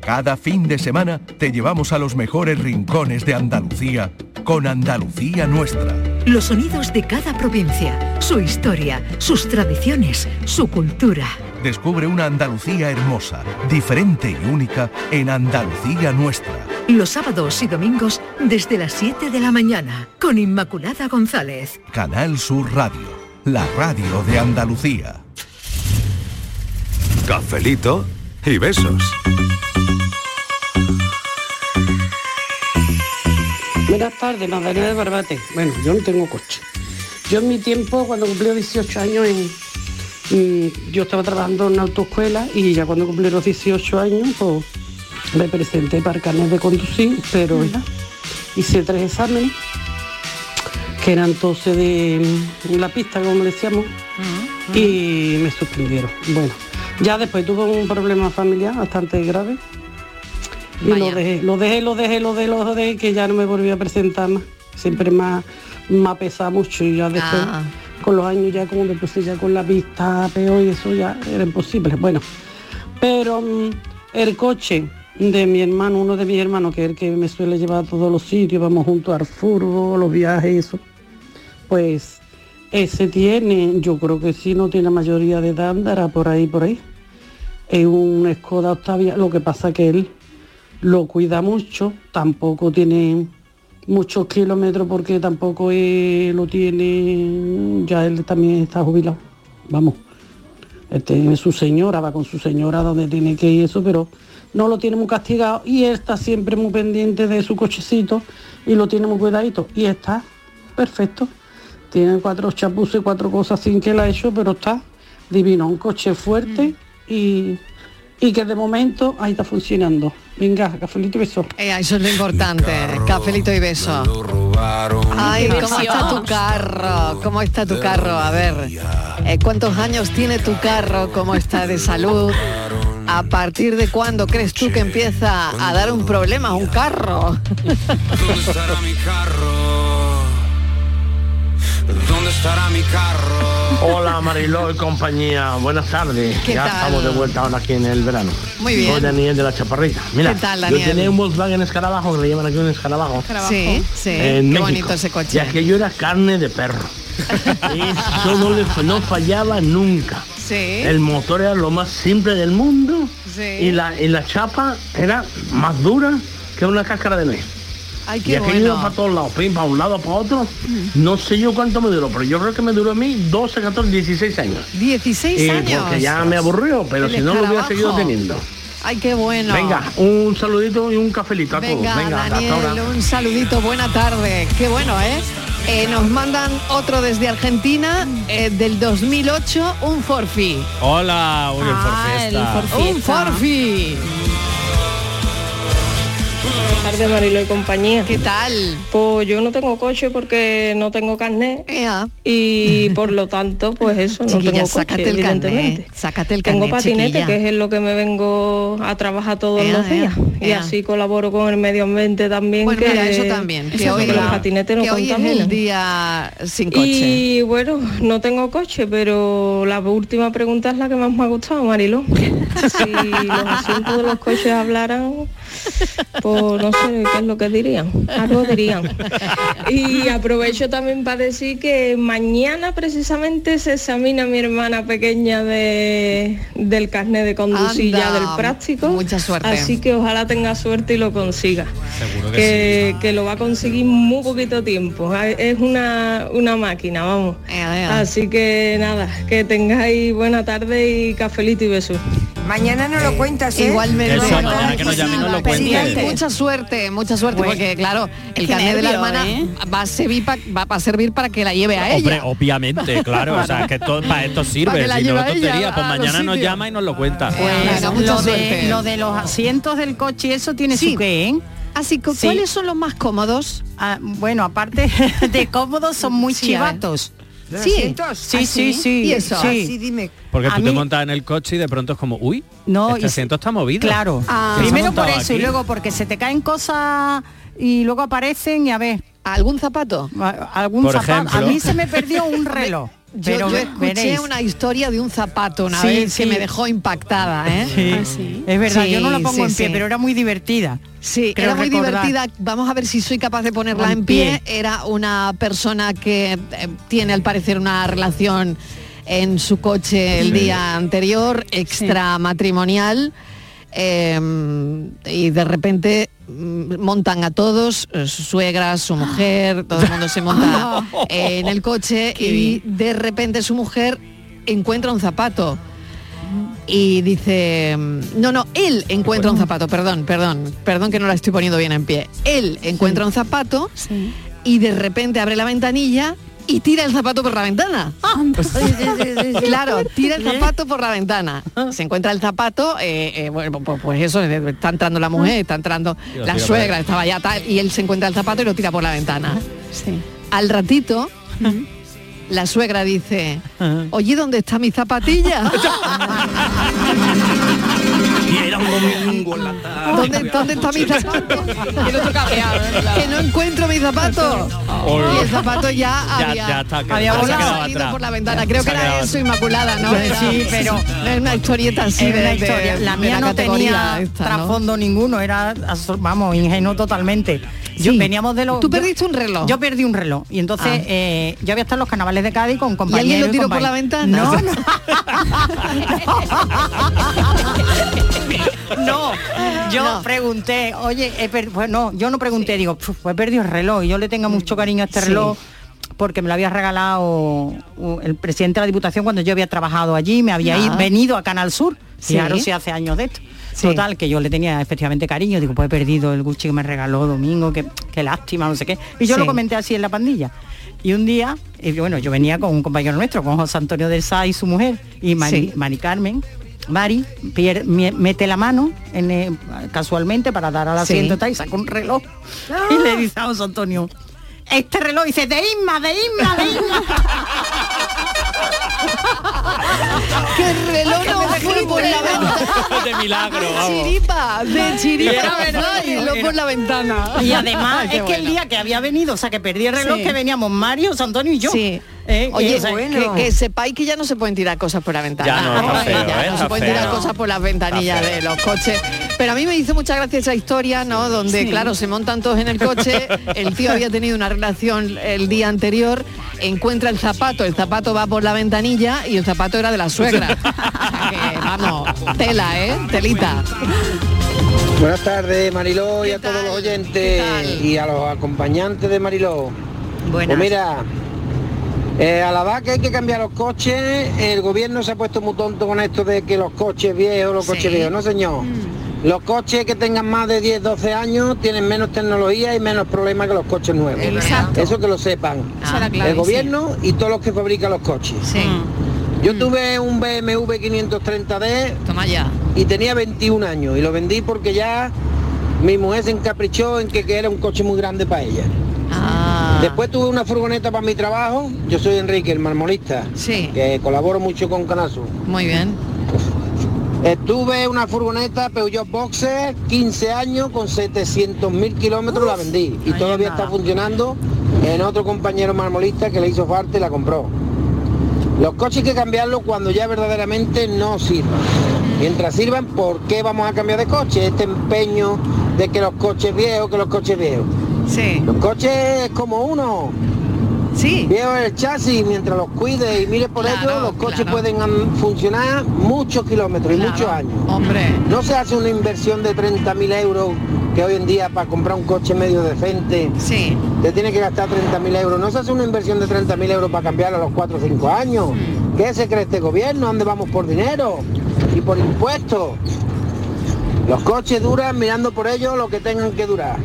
Cada fin de semana te llevamos a los mejores rincones de Andalucía con Andalucía Nuestra. Los sonidos de cada provincia, su historia, sus tradiciones, su cultura. Descubre una Andalucía hermosa, diferente y única en Andalucía Nuestra. Los sábados y domingos desde las 7 de la mañana con Inmaculada González. Canal Sur Radio, la radio de Andalucía. Cafelito y besos. Buenas tardes, Magdalena de Barbate. Bueno, yo no tengo coche. Yo en mi tiempo, cuando cumplí 18 años, en, yo estaba trabajando en una autoescuela y ya cuando cumplí los 18 años, pues me presenté para carnet de conducir, pero ya hice tres exámenes, que eran entonces de mm, la pista, como decíamos, y me suspendieron. Bueno, ya después tuve un problema familiar bastante grave y lo dejé, lo dejé, lo dejé, lo dejé, lo dejé, que ya no me volví a presentar más. Siempre ha, me ha pesado mucho y ya después, Ah. Con los años ya como me puse ya con la vista peor y eso ya era imposible. Bueno, pero mm, el coche de mi hermano, uno de mis hermanos, que es el que me suele llevar a todos los sitios, vamos juntos al furbo, los viajes eso, pues ese tiene, yo creo que sí, no tiene mayoría de edad, andará por ahí, por ahí. Es un Skoda Octavia, lo que pasa que él lo cuida mucho, tampoco tiene muchos kilómetros porque tampoco eh, lo tiene, ya él también está jubilado, vamos. Él tiene su señora, va con su señora donde tiene que ir eso, pero no lo tiene muy castigado y él está siempre muy pendiente de su cochecito y lo tiene muy cuidadito y está perfecto. Tiene cuatro chapuces, cuatro cosas sin que la ha hecho, pero está divino, un coche fuerte y, y que de momento ahí está funcionando. Venga, cafelito y beso. Eh, eso es lo importante, cafelito y beso. Ay, ¿cómo está tu carro? ¿Cómo está tu carro? A ver, eh, ¿cuántos años tiene tu carro? ¿Cómo está de salud? ¿A partir de cuándo crees tú que empieza a dar un problema un carro? ¿Dónde estará mi carro? ¿Dónde estará mi carro? Hola Mariló y compañía, buenas tardes. ¿Qué ya tal? estamos de vuelta ahora aquí en el verano. Muy bien. Soy Daniel de la Chaparrita. Mira, ¿Qué tal, yo Daniel? tenía un Volkswagen Escarabajo, que le llaman aquí un Escarabajo. Sí, sí, en qué México. bonito ese Y coche. aquello era carne de perro. *laughs* Eso no, le, no fallaba nunca. Sí. El motor era lo más simple del mundo Sí. y, la, y la chapa era más dura que una cáscara de nuez. Ay, y aquello bueno. iba para todos lados, pim, para un lado, para otro. No sé yo cuánto me duró, pero yo creo que me duró a mí 12, 14, 16 años. 16 Y años. porque ya me aburrió, pero El si no lo hubiera seguido teniendo. Ay, qué bueno. Venga, un saludito y un cafelito a Venga, todos. Venga, hasta Daniel, ahora. un saludito, buena tarde. Qué bueno, ¿eh? Eh, nos mandan otro desde Argentina, eh, del 2008, un Forfi. Hola, uy, el Forfiesta. Un Forfi. Tardes, Marilo y compañía. ¿Qué tal? Pues yo no tengo coche porque no tengo carnet y por lo tanto, pues eso, no Chiquilla, tengo coche, sácate el evidentemente. carnet, sácate el tengo carnet, patinete, chiquilla. que es en lo que me vengo a trabajar todos los días. Y así colaboro con el medio ambiente también. Bueno, que mira, eso también. Que Eso hoy, los patinetes no que hoy es contaminan. el día sin coche. Y bueno, no tengo coche, pero la última pregunta es la que más me ha gustado, Mariló. *laughs* Si los asientos de los coches hablaran, pues no sé qué es lo que dirían. Algo dirían. Y aprovecho también para decir que mañana precisamente se examina mi hermana pequeña de, del carnet de conducir ya Anda, del práctico. mucha suerte. Así que ojalá tenga suerte y lo consiga Seguro que que, que lo va a conseguir muy poquito tiempo. Ah, Es una, una máquina, vamos. Así que nada, que tengáis buena tarde y cafelito y besos. Mañana no lo cuentas, ¿eh? Igualmente. Eso, mañana que nos llame y nos lo Pendiente. cuente. Mucha suerte, mucha suerte, Bueno. porque claro, el carnet de la hermana ¿eh? va a servir pa- va a servir para que la lleve a Hombre, ella. obviamente, *laughs* claro, o sea, que todo, para esto Para sirve, que la si no tontería, pues mañana nos llama y nos lo cuenta. Lo mucha de, suerte. lo de los asientos del coche y eso tiene Sí. su qué, ¿eh? Así que, Sí. ¿cuáles son los más cómodos? Ah, bueno, aparte *laughs* de cómodos son muy Sí, ver. Chivatos. ¿Los Sí. asientos? Sí, ¿Ah, sí, sí? sí. ¿Y eso? sí. Sí, dime. Porque tú te montas en el coche y de pronto es como, uy, No, este y- asiento está movido. Claro. Ah. ¿Quién se ha Primero por eso y luego porque se te caen cosas y luego aparecen y a ver, ¿Algún zapato? algún Por zapato. ejemplo. A mí se me perdió un *laughs* reloj. Yo, pero yo escuché veréis. una historia de un zapato una Sí, vez que me dejó impactada, ¿eh? Sí. Ah, sí. Es verdad, yo no la pongo en pie, pero era muy divertida. Sí, Creo era muy recordar. divertida. Vamos a ver si soy capaz de ponerla En pie. pie. Era una persona que eh, tiene al parecer una relación en su coche el día anterior, extramatrimonial. Eh, y de repente mm, montan a todos, eh, su suegra, su mujer, todo el mundo se monta *laughs* eh, en el coche *laughs* y de repente su mujer encuentra un zapato y dice, mm, no, no, él encuentra un zapato, perdón, perdón, perdón que no la estoy poniendo bien en pie. Él encuentra un zapato y de repente abre la ventanilla y tira el zapato por la ventana. claro, tira el zapato por la ventana. Se encuentra el zapato, eh, eh, bueno, pues, pues eso, eh, está entrando la mujer, está entrando la suegra, estaba ya tal, y él se encuentra el zapato y lo tira por la ventana. Al ratito, la suegra dice, oye, ¿dónde está mi zapatilla? *laughs* Y era un domingo en la tarde. ¿Dónde, dónde está mi zapato? que no encuentro mi zapato. Y el zapato ya, Ya- había, ya está, había se ha volado, quedado salido atrás. por la ventana. Creo se que ha era eso. Inmaculada, ¿no? Pues Era- sí, pero es una historieta así de, de- historia. la mía no tenía esta, ¿no? trasfondo ninguno, era vamos, ingenuo totalmente. Yo Sí. veníamos de los. ¿Tú yo- perdiste un reloj? Yo perdí un reloj. Y entonces Ah. eh, yo había estado en los carnavales de Cádiz con compañeros. alguien lo y tiró por la ventana? No. no, yo pregunté, oye, he per- pues no, yo no pregunté, digo, "Puf, pues he perdido el reloj y yo le tengo mucho cariño a este Sí. reloj porque me lo había regalado uh, el presidente de la Diputación cuando yo había trabajado allí, me había Ah. ido- venido a Canal Sur. Sí. Claro, si hace años de esto. Sí. Total, que yo le tenía efectivamente cariño, digo, pues he perdido el Gucci que me regaló Domingo, que, qué lástima, no sé qué. Y yo Sí. lo comenté así en la pandilla. Y un día, y bueno, yo venía con un compañero nuestro, con José Antonio del Sá y su mujer, y Mari. Mari Carmen, Mari pier- mie- mete la mano en el- casualmente para dar al Sí. asiento tal, y saca un reloj y le dice a José Antonio, este reloj dice de Isma, de Isma, de Isma. Que el reloj no fue por la ventana. de milagro, vamos. Chiripa, de chiripa, *laughs* Era verdad, y lo por la ventana. Y además *laughs* Qué es que el día que había venido, o sea que perdí el reloj Sí. que veníamos Mario, Antonio y yo. Sí. Eh, Oye, y, o sea, que, que sepáis que ya no se pueden tirar cosas por la ventana. Ya no, está feo, ya no se pueden tirar cosas por las ventanillas de los coches. Pero a mí me hizo mucha gracia esa historia, ¿no? Donde, Sí. claro, se montan todos en el coche, el tío había tenido una relación el día anterior, encuentra el zapato, el zapato va por la ventanilla y el zapato era de la suegra. O sea que, vamos, tela, ¿eh? Telita. Buenas tardes, Mariló, y a todos los ¿Qué oyentes y a los acompañantes de Mariló. Buenas. Pues mira, eh, a la vez que hay que cambiar los coches, el gobierno se ha puesto muy tonto con esto de que los coches viejos, los Sí. coches viejos. No, señor. Los coches que tengan más de 10, 12 años tienen menos tecnología y menos problemas que los coches nuevos. Exacto. Eso que lo sepan. Clave, el gobierno y todos los que fabrican los coches. Sí. Yo tuve un BMW 530D Toma ya. y tenía 21 años y lo vendí porque ya mi mujer se encaprichó en que, que era un coche muy grande para ella. Después tuve una furgoneta para mi trabajo, yo soy Enrique, el marmolista, Sí. que colaboro mucho con Canasu. Muy bien. Estuve una furgoneta Peugeot Boxer, 15 años, con 700 mil kilómetros la vendí y todavía está funcionando en otro compañero marmolista que le hizo falta y la compró. Los coches hay que cambiarlos cuando ya verdaderamente no sirvan. Mientras sirvan, ¿por qué vamos a cambiar de coche? Este empeño de que los coches viejos, que los coches viejos. Sí. Los coches es como uno. Sí. Viejo el chasis, mientras los cuide y mire por Claro, ello, los coches claro. pueden funcionar muchos kilómetros y muchos años. Hombre. No se hace una inversión de 30.000 euros que hoy en día para comprar un coche medio decente Sí. te tiene que gastar 30.000 euros. No se hace una inversión de 30.000 euros para cambiarlo a los 4 o 5 años. Mm. ¿Qué se cree este gobierno? ¿Dónde vamos por dinero? Y por impuestos. Los coches duran mirando por ellos lo que tengan que durar.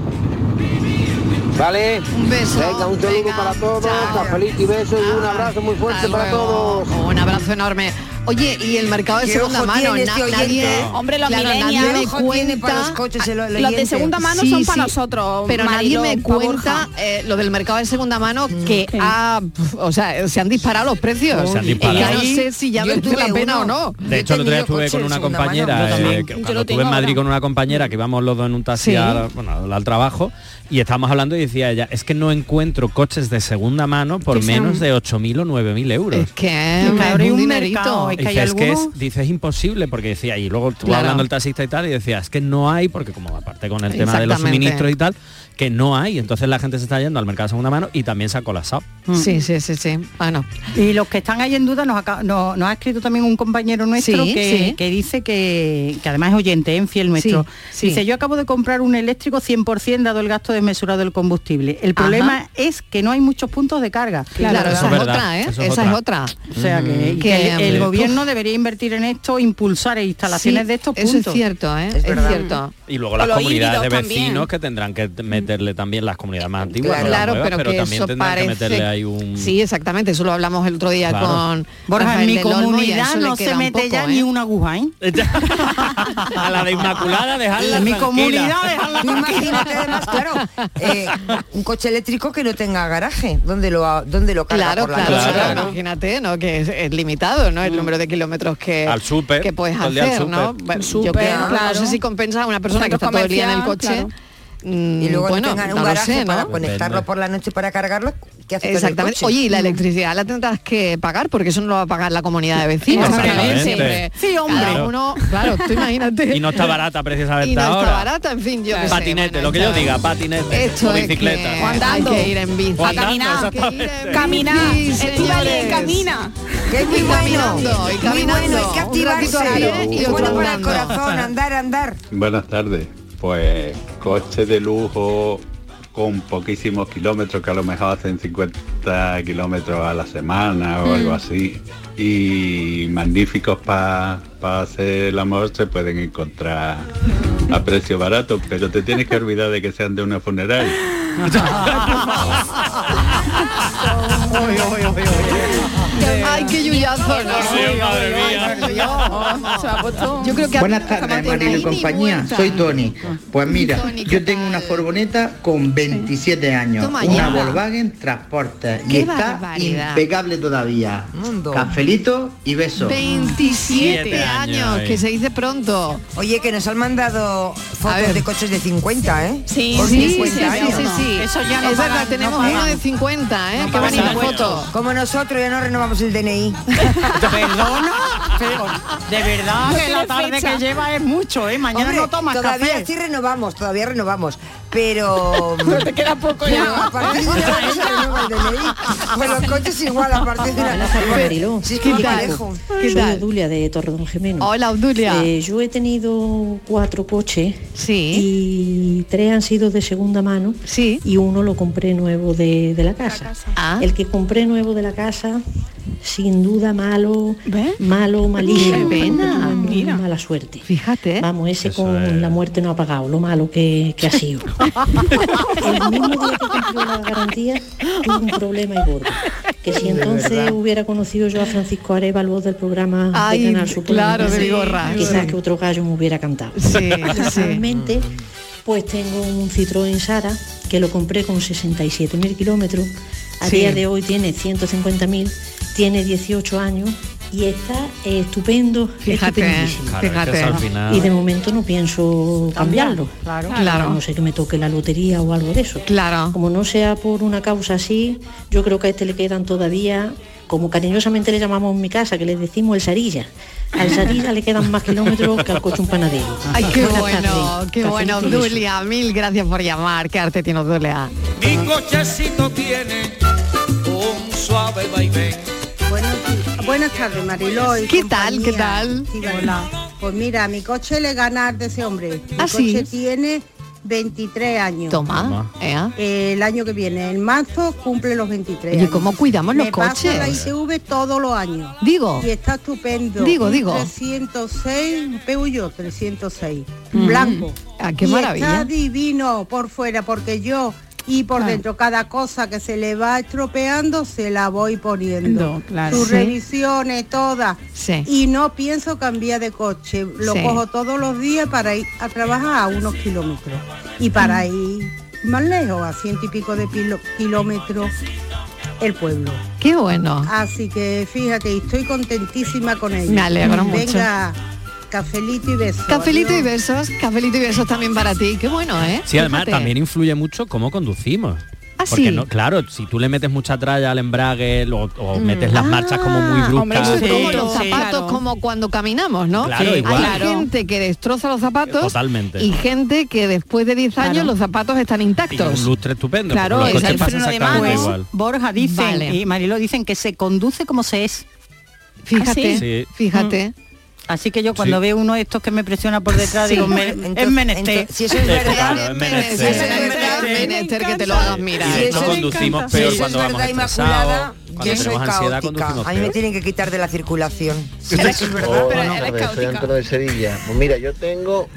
¿Vale? Un beso. Venga, un saludo para todos, cafelito y besos y un abrazo muy fuerte Hasta para luego. todos. Un abrazo enorme. Oye, y el mercado de ¿Qué segunda mano, na- este nadie, Hombre, los claro, nadie me ¿Qué ojo tiene para los cuenta, coches el Los de segunda mano Sí, son para nosotros. pero nadie me cuenta eh, lo del mercado de segunda mano Mm. que ha, o sea, se han disparado los precios. Se han Y disparado. ya no sé si ya merece tuve la pena uno. o no. De hecho, el otro día estuve con una compañera, eh, cuando estuve en Madrid con una compañera que íbamos los dos en un taxi al, trabajo y estábamos hablando y decía ella, es que no encuentro coches de segunda mano por menos de 8.000 o 9.000 euros. Es que es un un dinerito. mercado, que Y hay dice, es que es, dice, es imposible porque decía, y luego estuvo Claro. hablando el taxista y tal, y decía, es que no hay, porque como aparte con el tema de los suministros y tal, que no hay. Entonces la gente se está yendo al mercado de segunda mano y también se ha colapsado. Sí, sí, sí, sí. Bueno. Y los que están ahí en duda nos, aca- nos, nos ha escrito también un compañero nuestro Sí, que, sí. que dice que, que además es oyente, en fiel nuestro. Sí, sí. Dice, yo acabo de comprar un eléctrico 100% dado el gasto desmesurado del combustible. El problema es que no hay muchos puntos de carga. Claro, esa es otra, ¿eh? Esa es otra. O sea que, y Que, que el, el uf. Gobierno debería invertir en esto, impulsar instalaciones Sí, de estos eso puntos. es cierto, ¿eh? Es cierto. Y luego las comunidades de vecinos también. que tendrán que meterle también las comunidades más antiguas, Claro, no las claro, nuevas, pero, pero, que también eso tendrán parece... que meterle ahí un... Sí, exactamente, eso lo hablamos el otro día Claro. con Borja, en mi comunidad eso no se mete poco, ya ¿eh? ni una aguja, ¿eh? *laughs* a la de Inmaculada dejarla En mi comunidad dejarla *laughs* imagínate además, claro, eh, un coche eléctrico que no tenga garaje, ¿dónde lo, dónde lo carga Claro, por la claro, imagínate, ¿no? Que es, es limitado, ¿no? El número de kilómetros que, Al súper, que puedes al hacer, ¿no? Bueno, yo creo, no claro. sé si compensa a una persona que está todo el día en el coche. claro. Mm, Y luego bueno, tengan un garaje sé, para conectarlo por la noche para cargarlo, ¿qué hace con el Exactamente. coche? Oye, y la electricidad la tendrás que pagar porque eso no lo va a pagar la comunidad de vecinos. Sí, hombre. cada uno, claro, tú imagínate. Y no está barata precisamente Y no ahora. está barata, en fin, yo sé, Patinete, bueno, lo que yo diga, patinete Esto o es bicicleta. que andando. Hay que ir en bici. O caminar. Caminar, señores. camina. Que es muy Y bueno, caminando, y muy caminando. bueno, hay que activarse. y otro bueno para el corazón, andar, andar. Buenas tardes. Pues coche de lujo con poquísimos kilómetros, que a lo mejor hacen 50 kilómetros a la semana o algo así. Y magníficos para hacer el amor se pueden encontrar a precio barato, pero te tienes que olvidar de que sean de una funeraria. *laughs* *laughs* Yo creo que Buenas tardes, Marilo y compañía. Soy Tony. Pues mira, Tony, ¿qué yo tengo una furgoneta con 27 años, una. Volkswagen Transporter y está impecable todavía. Cafelito y besos. 27 Siete años, que se dice pronto. Oye, que nos han mandado fotos de coches de 50, ¿eh? Sí, Por Sí, sí, 50 sí, años. sí, sí. Eso ya no es verdad, pagan, tenemos uno de 50, ¿eh? Qué bonita foto. Como nosotros ya no renovamos el DNI. Perdona, pero de verdad No que la tarde fecha. que lleva es mucho, ¿eh? Mañana Hombre, no tomas todavía café. sí renovamos, todavía renovamos, pero... *laughs* Pero te queda poco Pero ya. a partir de renueva el DNI. Pues los coches igual, a partir de una... Mariló. Sí, es ¿Qué que tal? ¿Qué Soy de Torredón Gemeno. Hola, Obdulia. Eh, yo he tenido cuatro coches Sí. y tres han sido de segunda mano Sí. y uno lo compré nuevo de, de la casa. Ah. El que compré nuevo de la casa, sin duda malo, ¿Ves? malo, malísimo. Qué pena, tuve muy mira. mala suerte. Fíjate. Vamos, ese Eso con es. la muerte no ha pagado, lo malo que, que ha sido. *laughs* El mismo día que cumplió la garantía, tuve un problema y gordo. Que si entonces hubiera conocido yo a Francisco Arevalo del programa Ay, de Canal Sur claro, de Programa, Vigorra, quizás sí. que otro gallo me hubiera cantado. Sí, sí. Actualmente, pues tengo un Citroën Sara que lo compré con 67.000 kilómetros. A Sí. día de hoy tiene 150.000, tiene 18 años y está estupendo, Fíjate. Claro, final- Y de momento no pienso cambiarlo. Claro. Claro. No sé que me toque la lotería o algo de eso. Claro. Como no sea por una causa así, yo creo que a este le quedan todavía, como cariñosamente le llamamos en mi casa, que le decimos el Sarilla. Al *laughs* Sarilla le quedan más kilómetros que al coche un panadero. Ay, qué Buenas bueno, tardes. qué bueno. Obdulia. Mil gracias por llamar. Qué arte tiene Obdulia. Mi cochecito tiene un suave vaivén. Buenas, buenas tardes, Mariló. y ¿Qué tal, qué tal? Sí, Hola. Pues mira, mi coche le gana de ese hombre. Mi ¿Ah, sí? coche tiene 23 años. Toma. Ea. El año que viene, en marzo, cumple los 23 Oye, años. ¿cómo cuidamos los Me paso la coches? ITV todos los años. Digo. Y está estupendo. Digo, Un digo. 306, Peugeot 306, Mm. blanco. Ah, qué Y maravilla. Está divino por fuera porque yo y por dentro cada cosa que se le va estropeando se la voy poniendo. No, claro. Sus Sí. revisiones todas. Sí. Y no pienso cambiar de coche. Lo Sí. cojo todos los días para ir a trabajar a unos kilómetros. Y para Mm. ir más lejos, a ciento y pico de kilómetros, el pueblo. Qué bueno. Así que fíjate, estoy contentísima con ella. Me alegro mucho. Cafelito y besos. Cafelito y besos, cafelito y besos también para ti. Qué bueno, ¿eh? Sí, además Fíjate. también influye mucho cómo conducimos. Ah, Porque sí. no, claro, si tú le metes mucha tralla al embrague lo- o, Mm. metes las marchas como muy Ah, hombre, bruscas. eso es como los Sí. zapatos, Claro. como cuando caminamos, ¿no? Claro, Hay gente que destroza los zapatos Totalmente. y gente que después de 10 años los zapatos están Y intactos. un lustre estupendo. Claro, es el freno de mano. igual. Borja Vale. y Marilo dicen que se conduce como se es. Fíjate, Sí. fíjate. Así que yo cuando Sí. veo uno de estos que me presiona por detrás Sí. digo, me- Entonces- es menester. entonces, si eso es Sí, verdad, claro, es menester. Es menester, menester que te lo hagas mirar. Si me conducimos peor Si cuando es vamos estresados, cuando yo soy tenemos ansiedad caótica. A mí me tienen que quitar de la circulación. Sí, Eres- eso es verdad. Pero Buenas eres tardes, soy. Antonio de Sevilla. Pues mira, yo tengo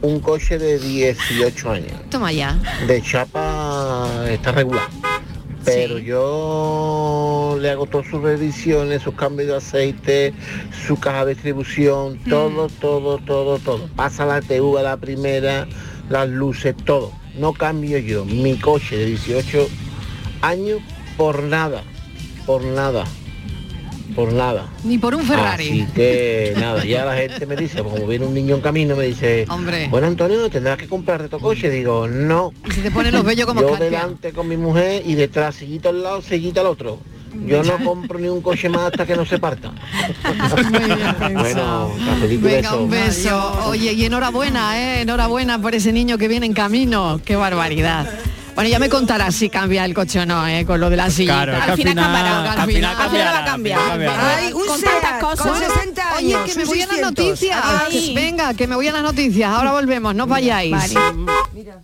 un coche de 18 años. Toma ya. De chapa está regular. Pero yo le hago todas sus revisiones, sus cambios de aceite, su caja de distribución, todo, todo, todo, todo. Pasa la TV a la primera, las luces, todo. No cambio yo mi coche de 18 años por nada, por nada, por nada. Ni por un Ferrari. Así que nada, ya la gente me dice, como viene un niño en camino, me dice, Hombre. bueno Antonio, tendrás que comprarte tu coche. Digo, no. Y se te ponen los vellos como Yo escarpia. delante con mi mujer y detrás, seguita al lado, seguita al otro. Yo no compro ni un coche más hasta que no se parta. *laughs* bueno, Venga, un beso. Oye, y enhorabuena, ¿eh? Enhorabuena por ese niño que viene en camino. Qué barbaridad. Bueno, ya me contarás si cambia el coche o no, ¿eh? Con lo de la silla. Claro, que al final- cambiará, al final cambiará, va a cambiar. al. Ay, un Con Seat, tantas cosas. con 60 Oye, que me voy a las 600. noticias. Ay. Venga, que me voy a las noticias. Ahora volvemos, no vayáis. Vale. Mira.